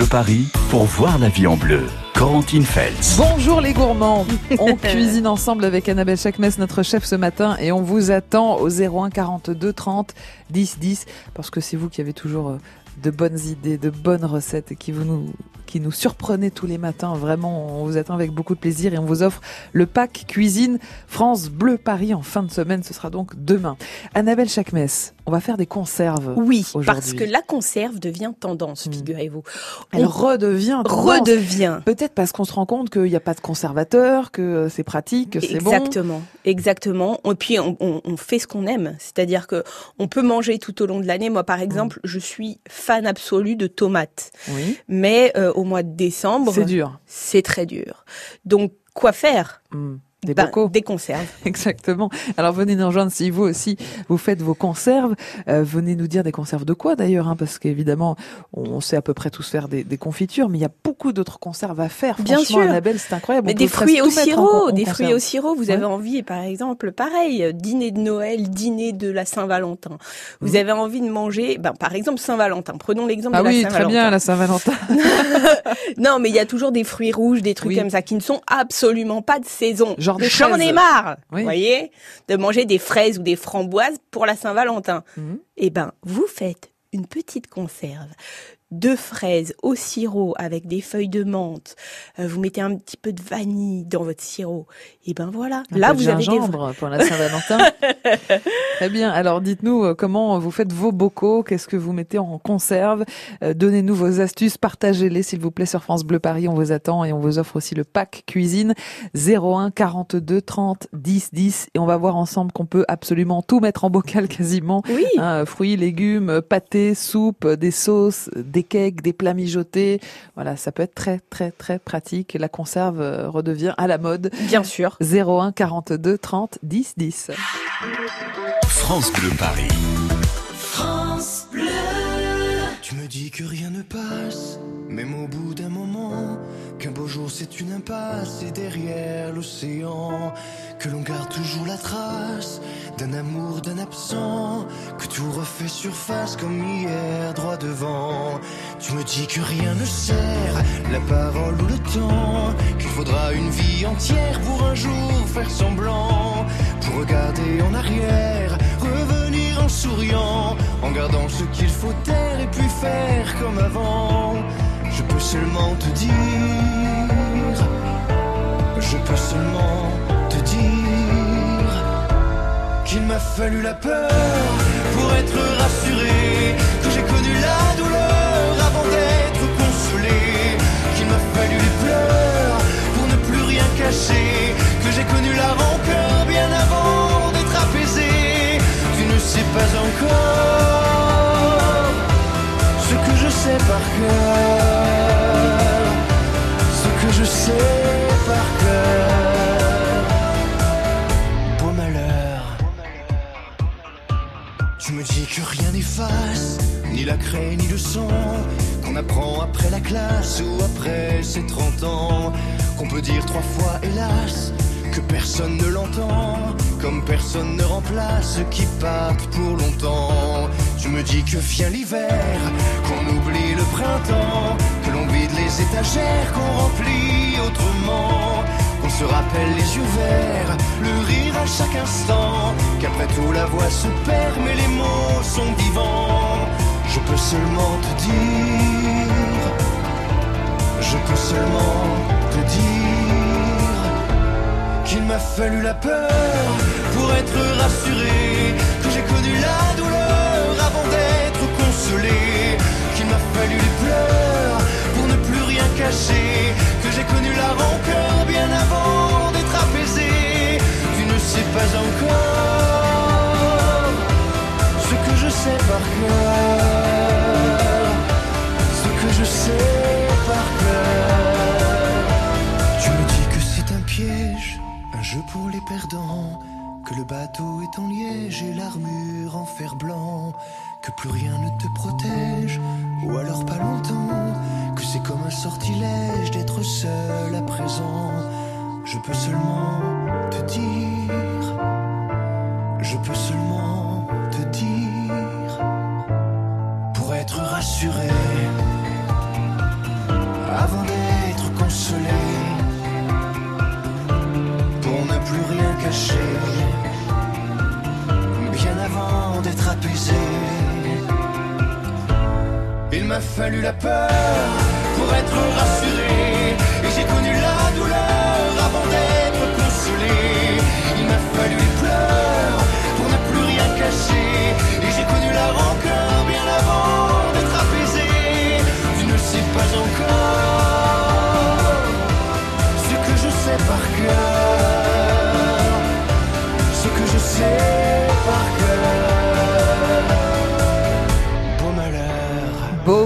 Bleu Paris pour voir la vie en bleu. Corentine Feltz. Bonjour les gourmands. On cuisine ensemble avec Annabelle Chakmes, notre chef ce matin, et on vous attend au 01 42 30 10 10 parce que c'est vous qui avez toujours euh, de bonnes idées, de bonnes recettes et qui vous nous qui nous surprenez tous les matins. Vraiment, on vous attend avec beaucoup de plaisir et on vous offre le pack cuisine France Bleu Paris en fin de semaine. Ce sera donc demain. Annabelle Chakmes, on va faire des conserves. Oui, parce que la conserve devient tendance, hmm. figurez-vous. Elle redevient tendance. Redevient. Peut-être parce qu'on se rend compte qu'il n'y a pas de conservateur, que c'est pratique, que c'est bon. Exactement, exactement. Et puis on, on fait ce qu'on aime, c'est-à-dire que on peut manger tout au long de l'année. Moi, par exemple, je suis fan absolu de tomates. Oui. Mais euh, au mois de décembre, c'est dur. C'est très dur. Donc quoi faire? Hmm. Des ben, Des conserves. Exactement. Alors venez nous rejoindre si vous aussi vous faites vos conserves. Euh, venez nous dire des conserves de quoi d'ailleurs, hein, parce qu'évidemment on sait à peu près tous faire des, des confitures, mais il y a beaucoup d'autres conserves à faire. Bien sûr, Annabelle, c'est incroyable. Mais des fruits au sirop, des fruits au sirop. Vous avez envie, par exemple, pareil, dîner de Noël, dîner de la Saint-Valentin. Vous mmh. avez envie de manger, ben par exemple Saint-Valentin. Prenons l'exemple ah de la Saint-Valentin. très bien la Saint-Valentin. non, mais il y a toujours des fruits rouges, des trucs comme ça qui ne sont absolument pas de saison. J'en ai marre, vous voyez, de manger des fraises ou des framboises pour la Saint-Valentin. Mhm. Eh ben, vous faites une petite conserve de fraises au sirop avec des feuilles de menthe, euh, vous mettez un petit peu de vanille dans votre sirop, et ben voilà. Un Là, vous avez des pour la Saint-Valentin. Très bien. Alors, dites-nous euh, comment vous faites vos bocaux, qu'est-ce que vous mettez en conserve? Euh, donnez-nous vos astuces, partagez-les s'il vous plaît sur France Bleu Paris. On vous attend et on vous offre aussi le pack cuisine 01 42 30 10 10 et on va voir ensemble qu'on peut absolument tout mettre en bocal quasiment. Oui. Hein, fruits, légumes, pâtés, soupe, des sauces, des des cakes, des plats mijotés. Voilà, ça peut être très très très pratique. La conserve euh, redevient à la mode. Bien sûr. 01 42 30 10 10. France Bleu Paris. France Bleu. Tu me dis que rien ne passe, même au bout d'un moment Qu'un beau jour c'est une impasse et derrière l'océan Que l'on garde toujours la trace d'un amour, d'un absent Que tout refait surface comme hier droit devant. Tu me dis que rien ne sert, la parole ou le temps Qu'il faudra une vie entière pour un jour faire semblant Pour regarder en arrière, revenir en souriant En gardant ce qu'il faut taire et puis faire comme avant. Je peux seulement te dire, je peux seulement te dire qu'il m'a fallu la peur pour être rassuré, que j'ai connu la douleur avant d'être consolé, qu'il m'a fallu les pleurs pour ne plus rien cacher, que j'ai connu la rancœur bien avant sais pas encore ce que je sais par cœur je sais par cœur. Beau malheur. Tu me dis que rien n'efface, ni la craie ni le son, qu'on apprend après la classe ou après ses 30 ans, qu'on peut dire trois fois hélas, que personne ne l'entend, comme personne ne remplace qui partent pour longtemps. Tu me dis que vient l'hiver, qu'on oublie le printemps, que l'on vide les étagères, qu'on remplit autrement, qu'on se rappelle les yeux verts, le rire à chaque instant, qu'après tout la voix se perd, mais les mots sont vivants. Je peux seulement te dire, je peux seulement te dire qu'il m'a fallu la peur pour être rassuré, que j'ai connu la douleur que le bateau est en liège et l'armure en fer blanc, que plus rien ne te protège, ou alors pas longtemps, que c'est comme un sortilège d'être seul à présent. Je peux seulement te dire, je peux seulement te dire, pour être rassuré, bien avant d'être apaisé. Il m'a fallu la peur pour être rassuré et j'ai connu la douleur.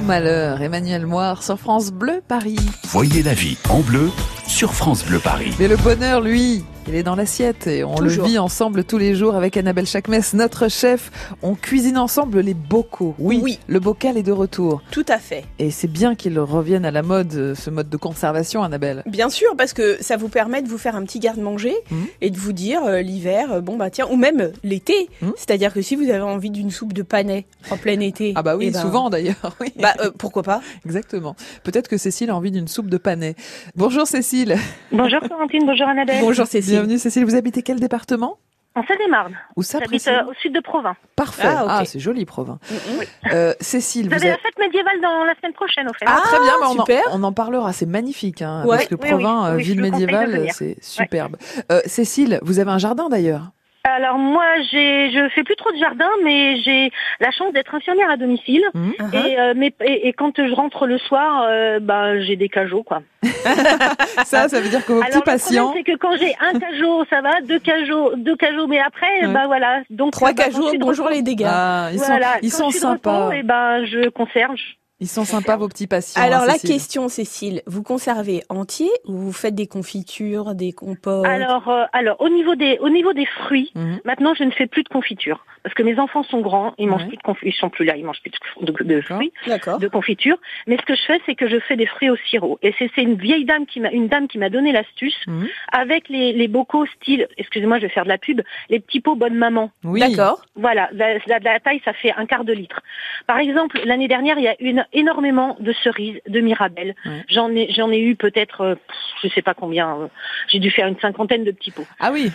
Malheur, Emmanuel Moire sur France Bleu Paris. Voyez la vie en bleu sur France Bleu Paris. Mais le bonheur, lui, il est dans l'assiette et on le vit ensemble tous les jours avec Annabelle Chakmes, notre chef. On cuisine ensemble les bocaux. Oui, oui, le bocal est de retour. Tout à fait. Et c'est bien qu'il revienne à la mode, ce mode de conservation, Annabelle. Bien sûr, parce que ça vous permet de vous faire un petit garde-manger mmh. et de vous dire euh, l'hiver, euh, bon bah tiens, ou même l'été. Mmh. C'est-à-dire que si vous avez envie d'une soupe de panais en plein été. Ah bah oui, eh ben, souvent d'ailleurs. Oui. Bah euh, pourquoi pas Exactement. Peut-être que Cécile a envie d'une soupe de panais. Bonjour Cécile. Bonjour Corentine, bonjour Annabelle. Bonjour Cécile. Bienvenue Cécile, vous habitez quel département? En Seine-et-Marne. Où ça J'habite euh, au sud de Provins. Parfait. Ah, ah c'est joli Provins. Mm, mm. Euh, Cécile, vous, avez la fête médiévale dans la semaine prochaine, au fait. Ah, très bien, on, super. En, on en parlera. C'est magnifique, hein, parce que Provins, euh, ville médiévale, c'est superbe. Euh, Cécile, vous avez un jardin d'ailleurs? Alors moi, j'ai, je fais plus trop de jardin, mais j'ai la chance d'être infirmière à domicile. Mmh. Et, euh, mais, et, quand je rentre le soir, euh, bah, j'ai des cajots, quoi. ça, ça veut dire que vos petits patients. c'est que quand j'ai un cajot, ça va, deux cajots, deux cajots, mais après, bah voilà. Donc trois bah, cajots, bonjour les dégâts. Ah, ils sont, ils sont sympas. et ben, je conserve. Ils sont sympas vos petits patients. Alors hein, la question Cécile, vous conservez entier ou vous faites des confitures, des compotes? Alors euh, alors au niveau des au niveau des fruits, mhm. maintenant je ne fais plus de confiture parce que mes enfants sont grands, ils mangent plus de confiture, ils sont plus là, ils mangent plus de, de, fruits, de confiture. Mais ce que je fais c'est que je fais des fruits au sirop et c'est une vieille dame qui m'a une dame qui m'a donné l'astuce mhm. avec les, les bocaux style excusez-moi, je vais faire de la pub, les petits pots bonne maman. Oui. D'accord. Voilà, la, la taille ça fait un quart de litre. Par exemple, l'année dernière, il y a une énormément de cerises, de mirabelles. J'en ai, j'en ai eu peut-être, euh, je sais pas combien. Euh, j'ai dû faire une cinquantaine de petits pots. Ah oui.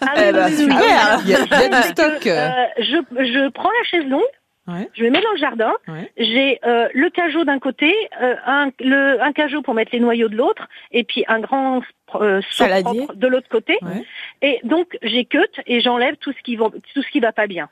Ah oui, super. Il y a, du stock. Euh, je, je prends la chaise longue. Je me mets dans le jardin. J'ai le cajot d'un côté, un, le, un cajot pour mettre les noyaux de l'autre, et puis un grand euh, de l'autre côté. Et donc j'ai cut et j'enlève tout ce qui va, tout ce qui va pas bien.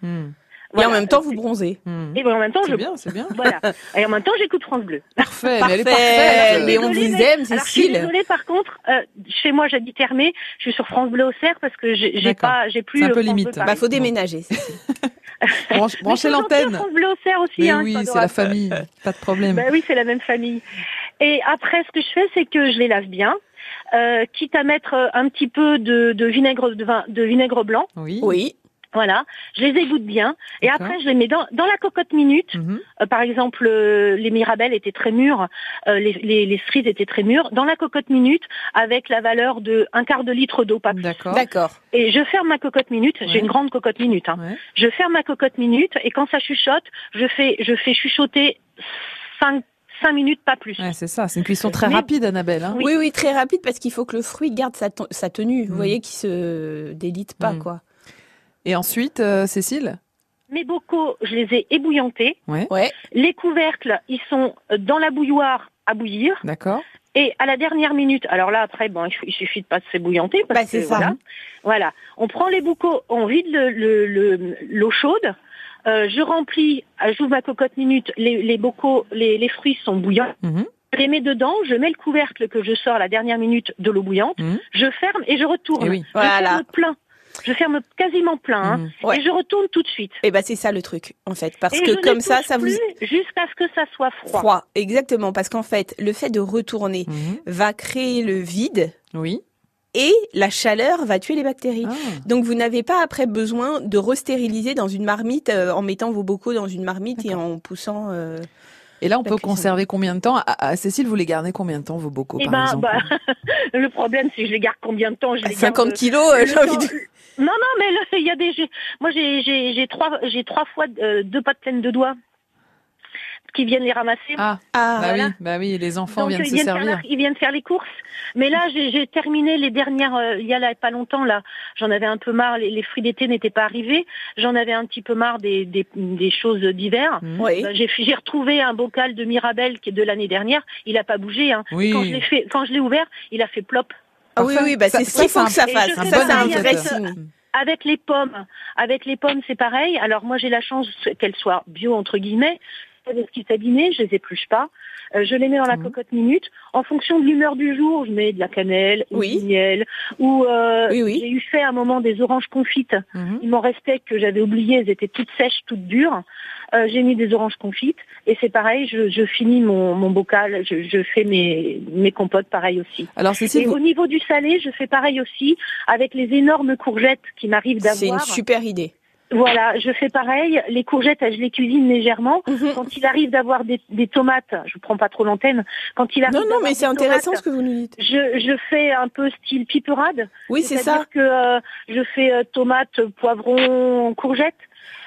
Hmm. Et en même temps, vous bronzez. Hmm. Et en même temps, je bien, c'est bien. Voilà. Et en même temps, j'écoute France Bleu. Parfait, Mais, elle est parfaite. mais on vous aime, Cécile. Alors, je suis désolée, par contre, euh, chez moi, j'habite Hermé. Je suis sur France Bleu au cerf parce que j'ai pas, j'ai plus. C'est un peu limite. Bah, faut déménager. branchez l'antenne. France Bleu au cerf aussi. hein, oui, c'est la famille. Pas de problème. Bah oui, c'est la même famille. Et après, ce que je fais, c'est que je les lave bien. Euh, quitte à mettre un petit peu de, de vinaigre de vin, de vinaigre blanc. Oui. Oui. Voilà, je les égoutte bien et après je les mets dans, dans la cocotte minute. Mhm. Euh, par exemple, euh, les mirabelles étaient très mûres, euh, les, les, les, cerises étaient très mûres. Dans la cocotte minute, avec la valeur de un quart de litre d'eau, pas plus. D'accord. Et je ferme ma cocotte minute. J'ai une grande cocotte minute. Hein. Je ferme ma cocotte minute et quand ça chuchote, je fais je fais chuchoter 5 5 minutes, pas plus. Ouais, c'est ça, c'est une cuisson très rapide, Annabelle. Hein. oui. oui, très rapide parce qu'il faut que le fruit garde sa, sa tenue. Vous mm. voyez, qu'il se délite pas, mm. quoi. Et ensuite, euh, Cécile Mes bocaux, je les ai ébouillantés. Ouais. Les couvercles, ils sont dans la bouilloire à bouillir. D'accord. Et à la dernière minute, alors là après, bon, il suffit de pas se bouillanter. Bah, c'est ça. Voilà, voilà, on prend les bocaux, on vide l'eau le, le, chaude. Euh, je remplis, euh, j'ouvre ma cocotte minute, les, les bocaux, les, les, fruits sont bouillants. Mhm. Je les mets dedans, je mets le couvercle que je sors à la dernière minute de l'eau bouillante, mhm. je ferme et je retourne. Et oui. Je voilà. ferme plein. Je ferme quasiment plein hein, mmh. et je retourne tout de suite. Et eh ben c'est ça le truc en fait parce que comme ça ça vous jusqu'à ce que ça soit froid. Froid, exactement parce qu'en fait le fait de retourner mmh. va créer le vide. Oui. Et la chaleur va tuer les bactéries. Ah. Donc vous n'avez pas après besoin de restériliser dans une marmite euh, en mettant vos bocaux dans une marmite et en poussant. Euh, et là, on peut conserver combien de temps à, Cécile, vous les gardez combien de temps vos bocaux eh par ben, exemple? bah, Le problème, c'est que je les garde combien de temps? Je les 50 garde, kilos, euh, j'ai envie de... Non, non, mais il y a des. Moi, j'ai j'ai trois j'ai trois fois euh, deux pattes pleines de doigts. Qui viennent les ramasser. Ah, ah bah, oui, bah oui, les enfants viennent se servir. ils viennent faire les courses. Mais là, j'ai terminé les dernières, euh, il y a pas longtemps, là, j'en avais un peu marre, les, fruits d'été n'étaient pas arrivés, j'en avais un petit peu marre des, des, des choses d'hiver. Mmh. Oui. Bah, j'ai retrouvé un bocal de Mirabelle qui est de l'année dernière, il a pas bougé. Hein. Oui. Quand je l'ai fait, quand je l'ai ouvert, il a fait plop. Ah oui, oui, bah c'est ce qu'il faut que ça fasse. Ça, c'est un vrai signe. Avec les pommes, avec les pommes, c'est pareil. Alors moi, j'ai la chance qu'elles soient bio entre guillemets. Ce qui s'abîmer, je les épluche pas. Euh, je les mets dans la mhm. cocotte minute. En fonction de l'humeur du jour, je mets de la cannelle, du miel, ou euh, j'ai eu fait à un moment des oranges confites. Mhm. Il m'en restait que j'avais oublié, elles étaient toutes sèches, toutes dures. Euh, j'ai mis des oranges confites et c'est pareil, je, je finis mon, mon bocal, je, je, fais mes, mes compotes pareil aussi. Alors, et au niveau du salé, je fais pareil aussi avec les énormes courgettes qui m'arrivent d'avoir. C'est une super idée. Voilà, je fais pareil. Les courgettes, je les cuisine légèrement. Mhm. Quand il arrive d'avoir des, des, tomates, je prends pas trop l'antenne. Quand il arrive non, non, mais c'est intéressant ce que vous nous dites. Je, je fais un peu style piperade. Oui, c'est ça. que euh, je fais euh, tomates, poivrons, courgettes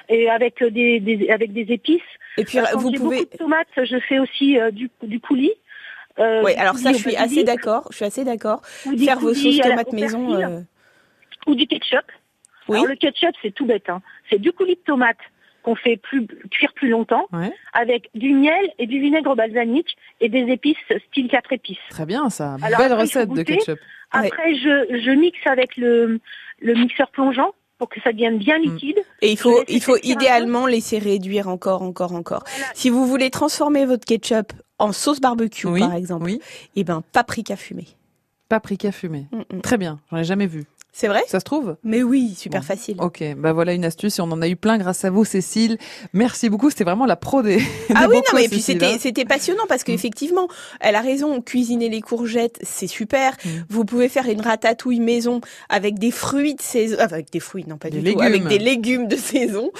et avec des, des avec des épices. Et puis euh, Quand vous pouvez beaucoup de tomates, je fais aussi du du coulis. oui, alors ça, je suis assez d'accord. Je suis assez d'accord. Faire vos sauces tomates maison. Ou du ketchup. Alors le ketchup, c'est tout bête. Hein. C'est du coulis de tomate qu'on fait plus, cuire plus longtemps, avec du miel et du vinaigre balsamique et des épices style 4 épices. Très bien, ça. Belle recette de ketchup. Après, je, je mixe avec le, le mixeur plongeant pour que ça devienne bien mm. liquide. Et il faut, il faut idéalement laisser réduire encore, encore, encore. Si vous voulez transformer votre ketchup en sauce barbecue, par exemple, et eh ben paprika fumé. Paprika fumé. Mm, mm. Très bien, j'en ai jamais vu. C'est vrai? Ça se trouve? Mais oui, super facile. Ok, bah voilà une astuce et on en a eu plein grâce à vous, Cécile. Merci beaucoup, c'était vraiment la pro des. Ah oui, non, mais puis c'était hein. c'était passionnant parce qu'effectivement, elle a raison. Cuisiner les courgettes, c'est super. Mm. Vous pouvez faire une ratatouille maison avec des fruits de saison, avec des fruits, non pas du tout, avec des légumes de saison,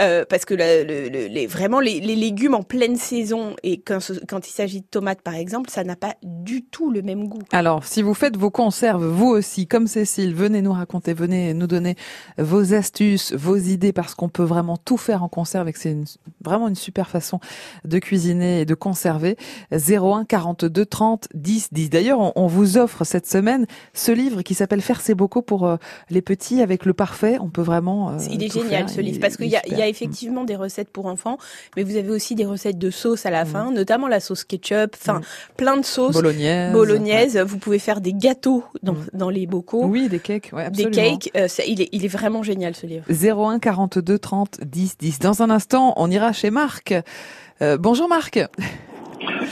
euh, parce que le, les, vraiment les, les, légumes en pleine saison et quand, quand il s'agit de tomates par exemple, ça n'a pas du tout le même goût. Alors, si vous faites vos conserves, vous aussi, comme Cécile, venez nous raconter, venez nous donner vos astuces, vos idées, parce qu'on peut vraiment tout faire en conserve et que c'est vraiment une super façon de cuisiner et de conserver. 01 42 30 10 10. D'ailleurs, on, vous offre cette semaine ce livre qui s'appelle Faire ses bocaux pour euh, les petits avec le parfait. On peut vraiment. Euh, il est génial ce livre parce qu'il y, y, a effectivement des recettes pour enfants, mais vous avez aussi des recettes de sauce à la mm. fin, notamment la sauce ketchup, enfin mm. plein de sauces. Bolognaise. Bolognaise. Vous pouvez faire des gâteaux dans, mm. dans les bocaux. Oui, des cakes des cakes. Euh, il, est, il est vraiment génial ce livre. 01 42 30 10 10. Dans un instant, on ira chez Marc. Euh, bonjour Marc.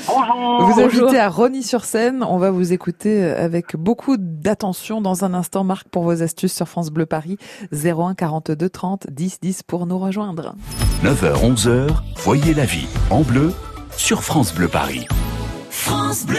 Bonjour. Vous invitez à Rony-sur-Seine. On va vous écouter avec beaucoup d'attention dans un instant. Marc, pour vos astuces sur France Bleu Paris. 01 42 30 10 10 pour nous rejoindre. 9h, 11h, voyez la vie en bleu sur France Bleu Paris. France Bleu.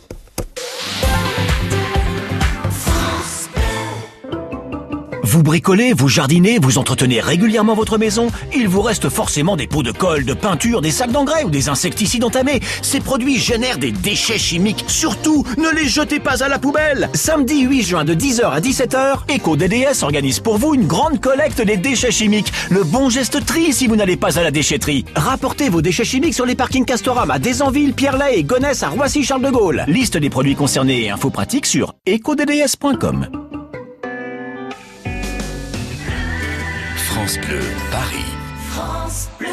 Vous bricolez, vous jardinez, vous entretenez régulièrement votre maison, il vous reste forcément des pots de colle, de peinture, des sacs d'engrais ou des insecticides entamés. Ces produits génèrent des déchets chimiques. Surtout, ne les jetez pas à la poubelle. Samedi 8 juin de 10h à 17h, EcoDDS organise pour vous une grande collecte des déchets chimiques. Le bon geste tri si vous n'allez pas à la déchetterie. Rapportez vos déchets chimiques sur les parkings Castorama, Desanville, Pierre-Lay et Gonesse à Roissy-Charles de Gaulle. Liste des produits concernés et infos pratiques sur ecodds.com. France Bleu, Paris. France Bleu.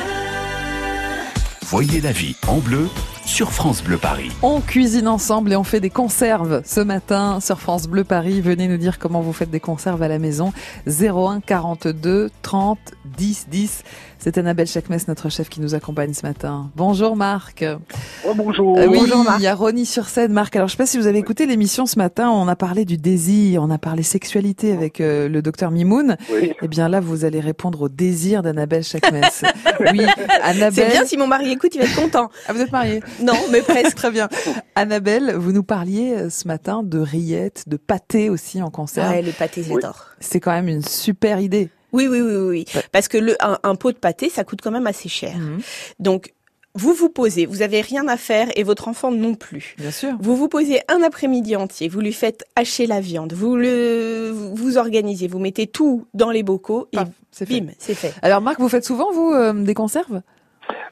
Voyez la vie en bleu sur France Bleu Paris. On cuisine ensemble et on fait des conserves ce matin sur France Bleu Paris. Venez nous dire comment vous faites des conserves à la maison. 01 42 30 10 10. C'est Annabelle Chakmes, notre chef, qui nous accompagne ce matin. Bonjour Marc. Oh, bonjour. Euh, oui, bonjour Marc. il y a Ronnie sur scène. Marc, alors je sais pas si vous avez écouté l'émission ce matin, on a parlé du désir, on a parlé sexualité avec euh, le docteur Mimoun. Oui. Eh bien là, vous allez répondre au désir d'Annabelle Chakmes. oui, Annabelle. C'est bien si mon mari écoute, il va être content. Ah, vous êtes mariée Non, mais presque. Très bien. Annabelle, vous nous parliez euh, ce matin de rillettes, de pâté aussi en concert. Ouais, le pâté, j'adore. C'est quand même une super idée. Oui, oui, oui, oui. Parce que le, un, pot de pâté, ça coûte quand même assez cher. Mhm. Donc, vous vous posez, vous avez rien à faire et votre enfant non plus. Bien sûr. Vous vous posez un après-midi entier, vous lui faites hacher la viande, vous le, vous organisez, vous mettez tout dans les bocaux et bim, c'est fait. Alors Marc, vous faites souvent vous euh, des conserves?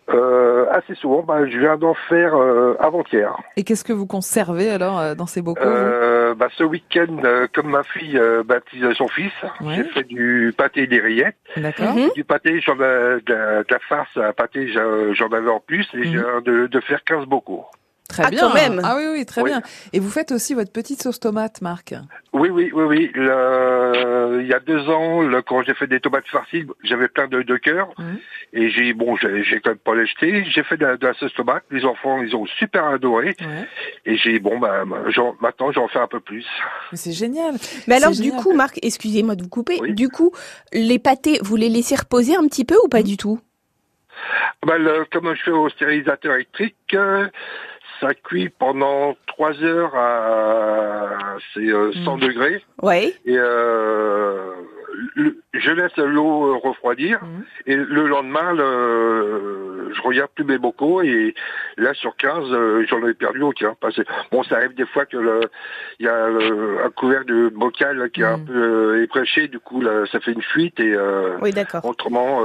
Euh, assez souvent. Bah, je viens d'en faire euh, avant-hier. Et qu'est-ce que vous conservez alors euh, dans ces bocaux euh, bah, Ce week-end, comme ma fille baptise son fils, j'ai fait du pâté et des rillettes. D'accord. Mhm. Du pâté, j'en de, de, la farce à pâté, j'en avais en plus et j'ai mhm. de, de faire 15 bocaux. Très ah, bien. même. Ah oui, oui, très bien. Et vous faites aussi votre petite sauce tomate, Marc Oui, oui, oui, oui. il y a deux ans, quand j'ai fait des tomates farcies, j'avais plein de, de cœurs. Mhm. Et j'ai, bon, j'ai quand même pas l'acheté. J'ai fait de, la sauce tomate. Les enfants, ils ont super adoré. Et j'ai, bon, bah, maintenant, j'en fais un peu plus. C'est génial. Mais alors, du coup, Marc, excusez-moi de vous couper. Du coup, les pâtés, vous les laissez reposer un petit peu ou pas du tout? Bah, Comme je fais au stérilisateur électrique, euh, ça cuit pendant 3 heures à c'est 100 euh, mm. degrés. Ouais. Et euh, je laisse l'eau refroidir mm. et le lendemain, le, je regarde plus mes bocaux et là sur 15, euh, j'en ai perdu aucun. Parce que, bon, ça arrive des fois que il y a un couvercle de bocal qui est un mm. peu éprêché, du coup là, ça fait une fuite et oui, d'accord. autrement.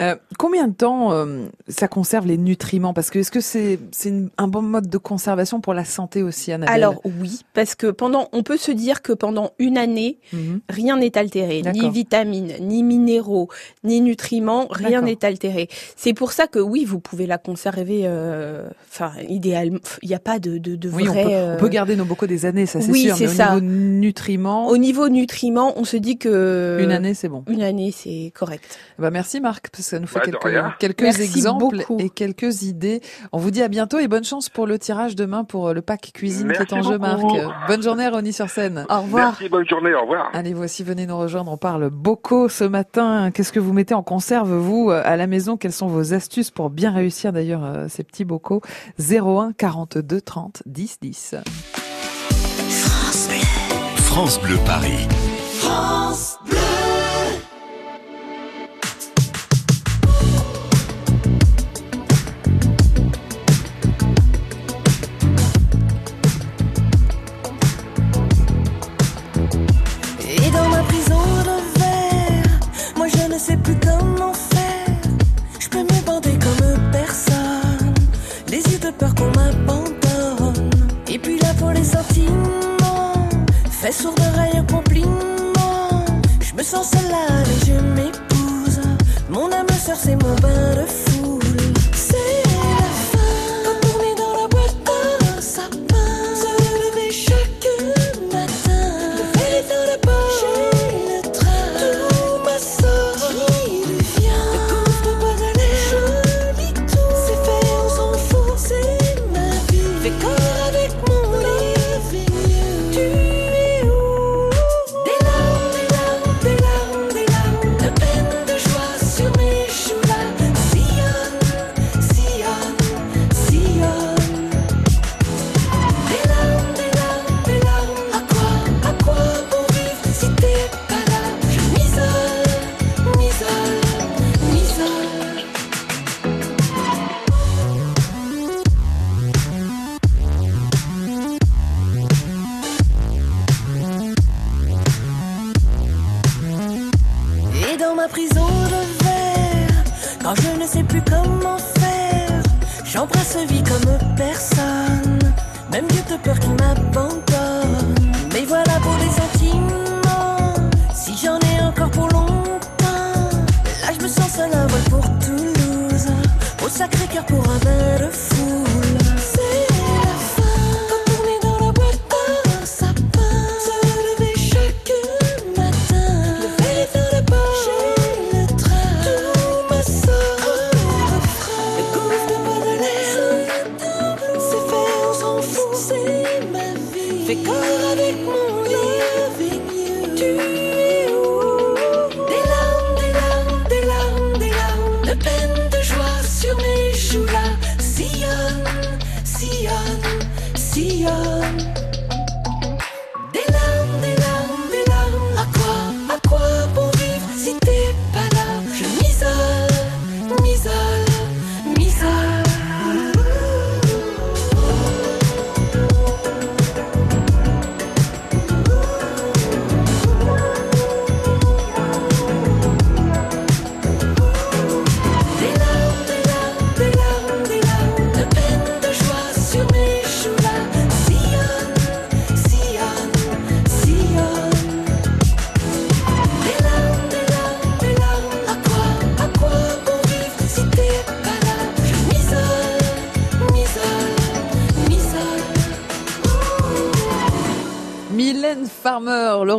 Euh, combien de temps euh, ça conserve les nutriments? Parce que est-ce que c'est c'est un bon mode de conservation pour la santé aussi, Annabelle? Alors oui, parce que pendant, on peut se dire que pendant une année, mhm. rien n'est altéré, ni vitamines, ni minéraux, ni nutriments, rien n'est altéré. C'est pour ça que oui, vous pouvez la conserver. Euh, enfin, idéalement, il n'y a pas de de, de oui, on, peut, on peut, garder nos bocaux des années, ça c'est oui, sûr. Mais ça. au niveau nutriments, au niveau nutriments, on se dit que une année c'est bon. Une année c'est correct. Bah merci Marc ça nous fait quelques, quelques exemples et quelques idées. On vous dit à bientôt et bonne chance pour le tirage demain pour euh, le pack cuisine qui est en jeu, Marc. Bonne journée, Ronnie sur scène. Au revoir. Merci, bonne journée, au revoir. Allez, voici, venez nous rejoindre. On parle beaucoup ce matin. Qu'est-ce que vous mettez en conserve, vous, euh, à la maison? Quelles sont vos astuces pour bien réussir, d'ailleurs, euh, ces petits bocaux 01 42 30 10 10. France Bleu. France Bleu Paris. France Bleu. sans cela, je m'épouse. Mon âme sœur, c'est mon bain de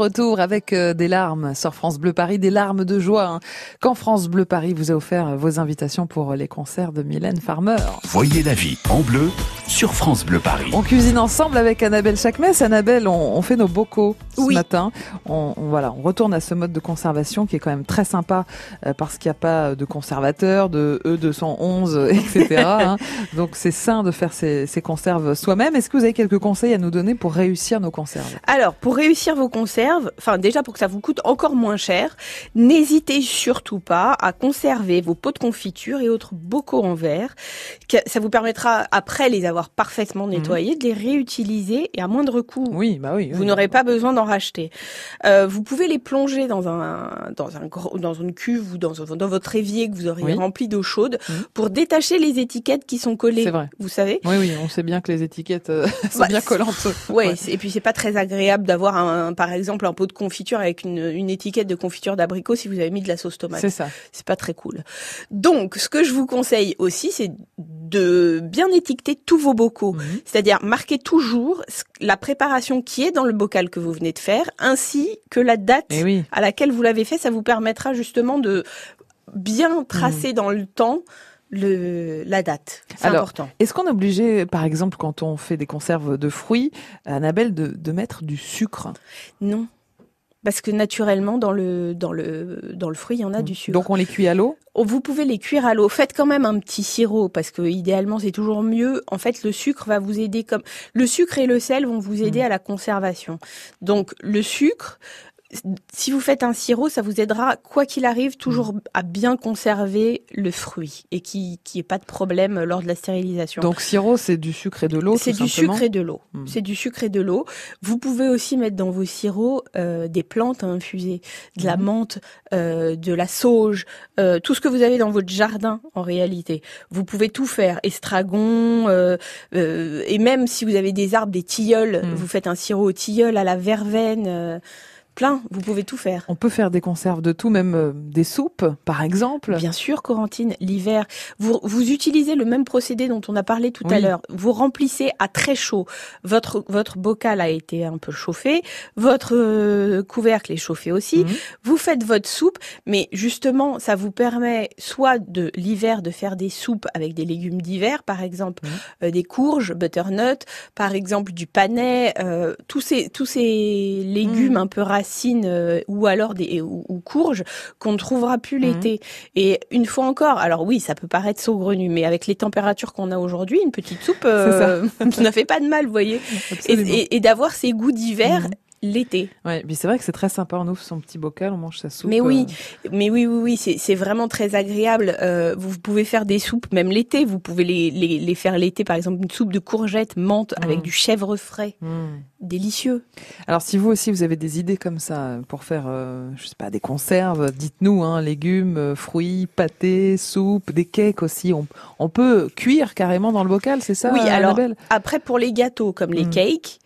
retour avec euh, des larmes sur France Bleu Paris, des larmes de joie. Hein. Quand France Bleu Paris vous a offert vos invitations pour les concerts de Mylène Farmer. Voyez la vie en bleu sur France Bleu Paris. On cuisine ensemble avec Annabelle Chakmes. Annabelle, on, fait nos bocaux ce matin. On, voilà, on retourne à ce mode de conservation qui est quand même très sympa euh, parce qu'il n'y a pas de conservateur, de E211, etc. hein. Donc c'est sain de faire ces, ces conserves soi-même. Est-ce que vous avez quelques conseils à nous donner pour réussir nos conserves? Alors, pour réussir vos conserves, enfin déjà pour que ça vous coûte encore moins cher, n'hésitez surtout pas à conserver vos pots de confiture et autres bocaux en verre. Ça vous permettra, après les avoir parfaitement mhm. nettoyés, de les réutiliser et à moindre coût. Oui, bah oui. Vous n'aurez pas besoin d'en racheter. Euh, vous pouvez les plonger dans un dans un dans une cuve ou dans dans votre évier que vous auriez rempli d'eau chaude mhm. pour détacher les étiquettes qui sont collées. C'est vrai. Vous savez? Oui, oui, on sait bien que les étiquettes euh, sont bah, bien collantes. Ouais, et puis c'est pas très agréable d'avoir un, par exemple un pot de confiture avec une, une étiquette de confiture d'abricot si vous avez mis de la sauce tomate. C'est ça. C'est pas très cool. Donc, ce que je vous conseille aussi, c'est de bien étiqueter tous vos bocaux. C'est-à-dire marquer toujours la préparation qui est dans le bocal que vous venez de faire, ainsi que la date eh à laquelle vous l'avez fait. Ça vous permettra justement de bien tracer mhm. dans le temps le, la date. C'est important. Est-ce qu'on est obligé, par exemple, quand on fait des conserves de fruits, Annabelle, de, de mettre du sucre? Non. Parce que naturellement, dans le, dans le, dans le fruit, il y en a du sucre. Donc on les cuit à l'eau? Oh, Vous pouvez les cuire à l'eau. Faites quand même un petit sirop, parce que idéalement, c'est toujours mieux. En fait, le sucre va vous aider comme... Le sucre et le sel vont vous aider mmh. à la conservation. Donc le sucre, si vous faites un sirop, ça vous aidera, quoi qu'il arrive, toujours mm. à bien conserver le fruit et qui qui ait pas de problème lors de la stérilisation. Donc sirop, c'est du sucre et de l'eau. C'est du sucre et de l'eau. Mm. C'est du sucre et de l'eau. Vous pouvez aussi mettre dans vos sirops euh, des plantes à infuser, de la mm. menthe, euh, de la sauge, euh, tout ce que vous avez dans votre jardin en réalité. Vous pouvez tout faire, estragon et même si vous avez des arbres, des tilleuls, vous faites un sirop au tilleul à la verveine plein, vous pouvez tout faire. On peut faire des conserves de tout, même euh, des soupes, par exemple. Bien sûr, Corentine, l'hiver, vous, vous utilisez le même procédé dont on a parlé tout à l'heure. Vous remplissez à très chaud. Votre, votre bocal a été un peu chauffé, votre euh, couvercle est chauffé aussi. Mhm. Vous faites votre soupe, mais justement, ça vous permet soit de l'hiver de faire des soupes avec des légumes d'hiver, par exemple mhm. euh, des courges, butternut, par exemple du panais, tous ces tous ces légumes mhm. un peu racines euh, ou alors des ou, courges qu'on ne trouvera plus mhm. l'été. Et une fois encore, alors oui, ça peut paraître saugrenu, mais avec les températures qu'on a aujourd'hui, une petite soupe euh, ne fait pas de mal, vous voyez. Et, d'avoir ces goûts d'hiver. Mhm l'été. Ouais, mais c'est vrai que c'est très sympa. On ouvre son petit bocal, on mange sa soupe. Mais oui, euh. mais oui, oui, oui, c'est vraiment très agréable. Euh, vous pouvez faire des soupes, même l'été. Vous pouvez les, les, les faire l'été, par exemple, une soupe de courgettes, menthe avec mmh. du chèvre frais, mmh. délicieux. Alors, si vous aussi vous avez des idées comme ça pour faire, euh, je sais pas, des conserves, dites-nous, hein, légumes, euh, fruits, pâtés, soupe, des cakes aussi. On, on peut cuire carrément dans le bocal, c'est ça Oui, alors après pour les gâteaux comme les mmh. cakes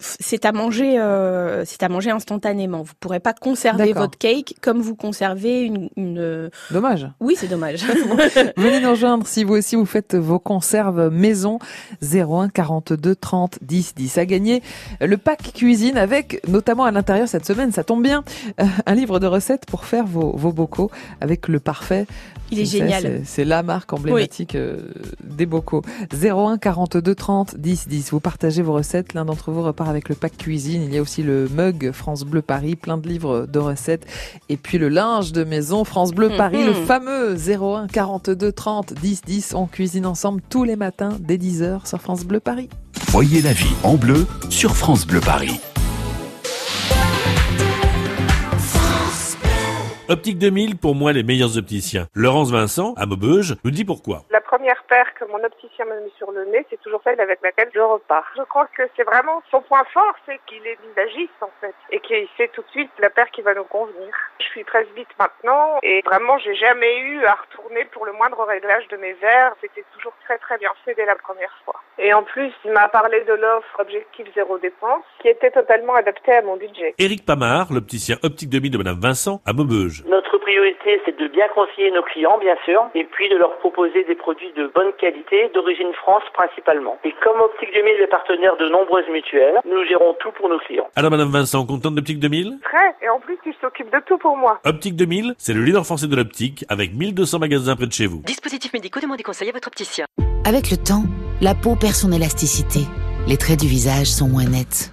c'est à manger, euh, c'est à manger instantanément. Vous pourrez pas conserver votre cake comme vous conservez une. une... Dommage. Oui, c'est dommage. Venez nous rejoindre si vous aussi vous faites vos conserves maison 01 42 30 10 10 à gagner le pack cuisine avec notamment à l'intérieur cette semaine, ça tombe bien, euh, un livre de recettes pour faire vos, vos bocaux avec le parfait il est génial. C'est la marque emblématique euh, des bocaux. 01 42 30 10 10. Vous partagez vos recettes. L'un d'entre vous repart avec le pack cuisine. Il y a aussi le mug France Bleu Paris, plein de livres de recettes. Et puis le linge de maison France Bleu Paris, le mhm. fameux 01 42 30 10 10. On cuisine ensemble tous les matins dès 10h sur France Bleu Paris. Voyez la vie en bleu sur France Bleu Paris. Optique 2000, pour moi, les meilleurs opticiens. Laurence Vincent, à Maubeuge, nous dit pourquoi. La première paire que mon opticien m'a mis sur le nez, c'est toujours celle avec laquelle je repars. Je crois que c'est vraiment son point fort, c'est qu'il est visagiste, en fait, et qu'il sait tout de suite la paire qui va nous convenir. Je suis presbyte maintenant, et vraiment, j'ai jamais eu à retourner pour le moindre réglage de mes verres. C'était toujours très très bien fait dès la première fois. Et en plus, il m'a parlé de l'offre Objectif Zéro Dépense, qui était totalement adaptée à mon budget. Éric Pamard, l'opticien Optique 2000 de Madame Vincent, à Maubeuge. Notre priorité, c'est de bien conseiller nos clients, bien sûr, et puis de leur proposer des produits de bonne qualité, d'origine France principalement. Et comme Optique 2000 est partenaire de nombreuses mutuelles, nous gérons tout pour nos clients. Alors, Madame Vincent, contente d'Optique 2000 Très, et en plus, il s'occupe de tout pour moi. Optique 2000, c'est le leader français de l'optique, avec 1200 magasins près de chez vous. Dispositifs médicaux, demandez conseil à votre opticien. Avec le temps, la peau perd son élasticité. Les traits du visage sont moins nets.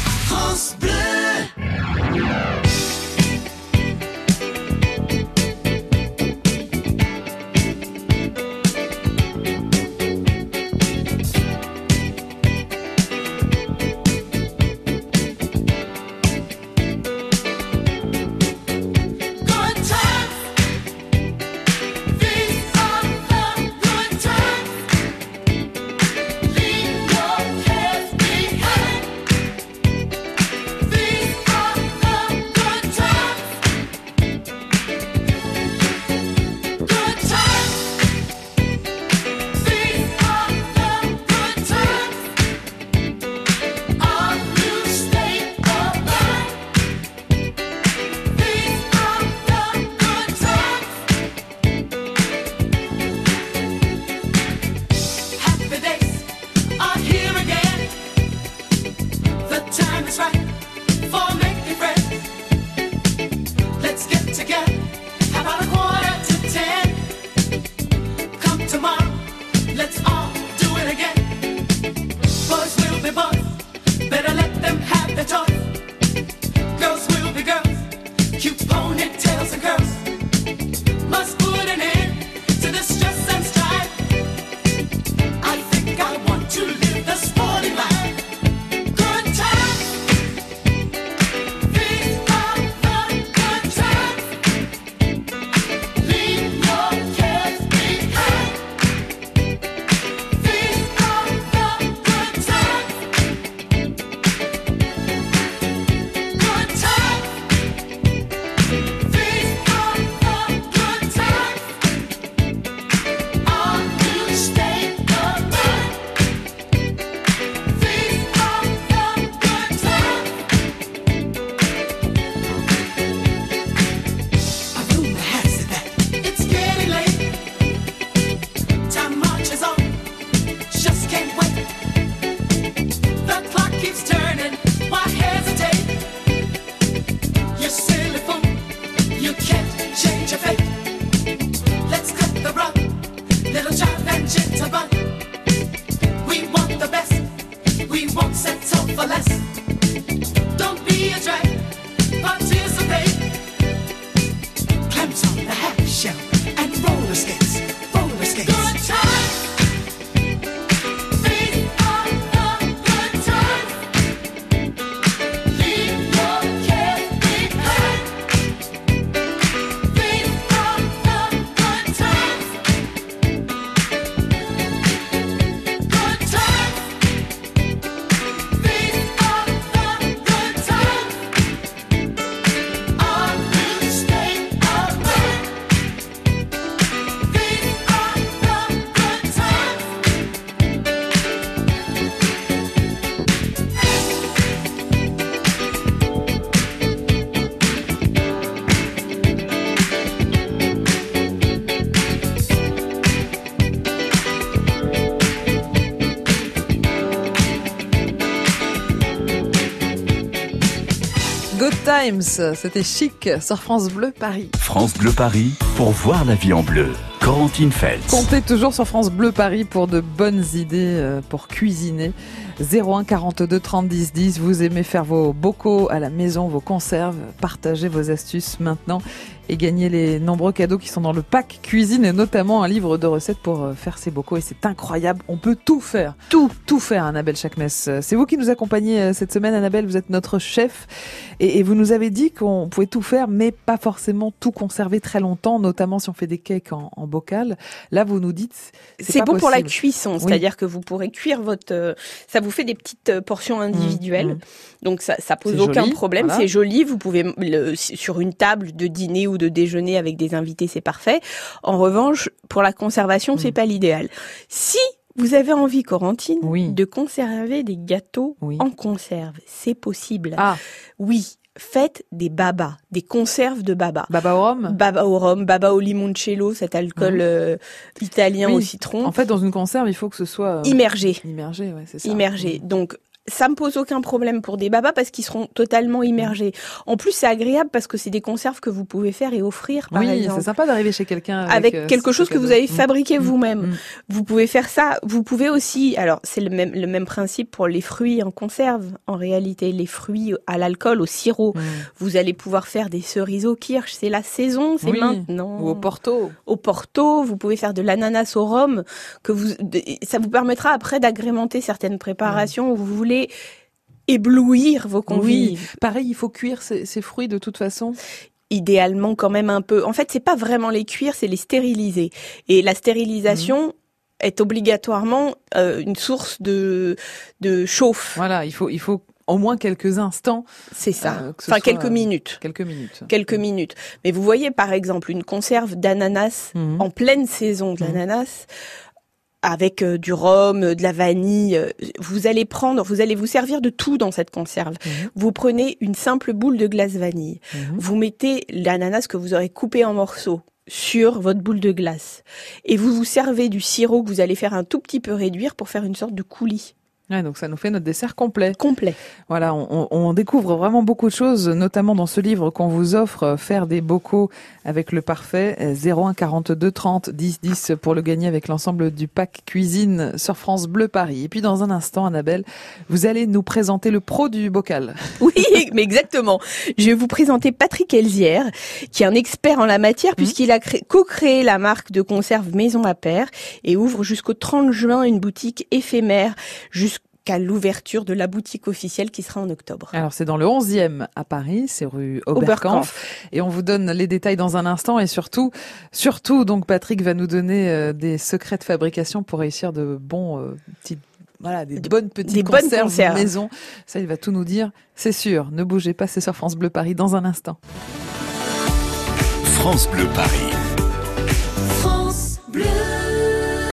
Times, c'était chic sur France Bleu Paris. France Bleu Paris pour voir la vie en bleu. Corentine Feltz. Comptez toujours sur France Bleu Paris pour de bonnes idées euh, pour cuisiner. 01 42 30 10 10. Vous aimez faire vos bocaux à la maison, vos conserves. Partagez vos astuces maintenant et gagnez les nombreux cadeaux qui sont dans le pack cuisine et notamment un livre de recettes pour euh, faire ses bocaux. Et c'est incroyable. On peut tout faire. Tout, tout faire, Annabelle Chakmes. C'est vous qui nous accompagnez euh, cette semaine, Annabelle. Vous êtes notre chef et, vous nous avez dit qu'on pouvait tout faire, mais pas forcément tout conserver très longtemps, notamment si on fait des cakes en, bocal. Là, vous nous dites. C'est bon pour la cuisson, c'est-à-dire que vous pourrez cuire votre. Ça vous fait des petites euh, portions mmh, individuelles. Mmh. Donc ça, ça pose aucun problème. C'est joli. Vous pouvez le, sur une table de dîner ou de déjeuner avec des invités, c'est parfait. En revanche, pour la conservation, c'est mmh. pas l'idéal. Si vous avez envie, Corentine, de conserver des gâteaux en conserve. C'est possible. Ah. Oui. Faites des babas, des conserves de baba. Baba au rhum Baba au rhum, baba au limoncello, cet alcool euh, italien au citron. En fait, dans une conserve, il faut que ce soit... Euh, immergé. Immergé, ouais, c'est ça. Immergé. Donc, ça me pose aucun problème pour des babas parce qu'ils seront totalement immergés. En plus, c'est agréable parce que c'est des conserves que vous pouvez faire et offrir. Par oui, c'est sympa d'arriver chez quelqu'un avec, euh, quelque chose que vous avez fabriqué mm. vous-même. Mm. Vous pouvez faire ça. Vous pouvez aussi. Alors, c'est le même le même principe pour les fruits en conserve. En réalité, les fruits à l'alcool, au sirop. Mm. Vous allez pouvoir faire des cerises au kirsch. C'est la saison, c'est maintenant. Ou au Porto. Au Porto, vous pouvez faire de l'ananas au rhum. Que vous, ça vous permettra après d'agrémenter certaines préparations où vous voulez éblouir vos convives. Oui. Pareil, il faut cuire ces, fruits de toute façon idéalement quand même un peu. En fait, c'est pas vraiment les cuire, c'est les stériliser. Et la stérilisation mhm. est obligatoirement euh, une source de de chauffe. Voilà, il faut il faut au moins quelques instants. C'est ça. Euh, enfin, quelques minutes. Quelques minutes. Quelques minutes. Mais vous voyez, par exemple, une conserve d'ananas mhm. en pleine saison de mhm. l'ananas avec euh, du rhum, euh, de la vanille. Euh, vous allez prendre, vous allez vous servir de tout dans cette conserve. Mhm. Vous prenez une simple boule de glace vanille. Mhm. Vous mettez l'ananas que vous aurez coupé en morceaux sur votre boule de glace. Et vous vous servez du sirop que vous allez faire un tout petit peu réduire pour faire une sorte de coulis donc ça nous fait notre dessert complet. Complet. Voilà, on, on, découvre vraiment beaucoup de choses, notamment dans ce livre qu'on vous offre, euh, faire des bocaux avec le parfait, 01 42 30 10 10 pour le gagner avec l'ensemble du pack cuisine sur France Bleu Paris. Et puis dans un instant, Annabelle, vous allez nous présenter le pro du bocal. Oui, mais exactement. Je vais vous présenter Patrick Elzière, qui est un expert en la matière, mmh. puisqu'il a co-créé la marque de conserve Maison à Père et ouvre jusqu'au 30 juin une boutique éphémère jusqu'au qu'à l'ouverture de la boutique officielle qui sera en octobre. Alors c'est dans le 11e à Paris, c'est rue Oberkampf et on vous donne les détails dans un instant et surtout surtout donc Patrick va nous donner euh, des secrets de fabrication pour réussir de bons euh, petits voilà, des bonnes petites des conserves, bonnes conserves maison. Ça, il va tout nous dire, c'est sûr. Ne bougez pas, c'est sur France Bleu Paris dans un instant. France Bleu Paris.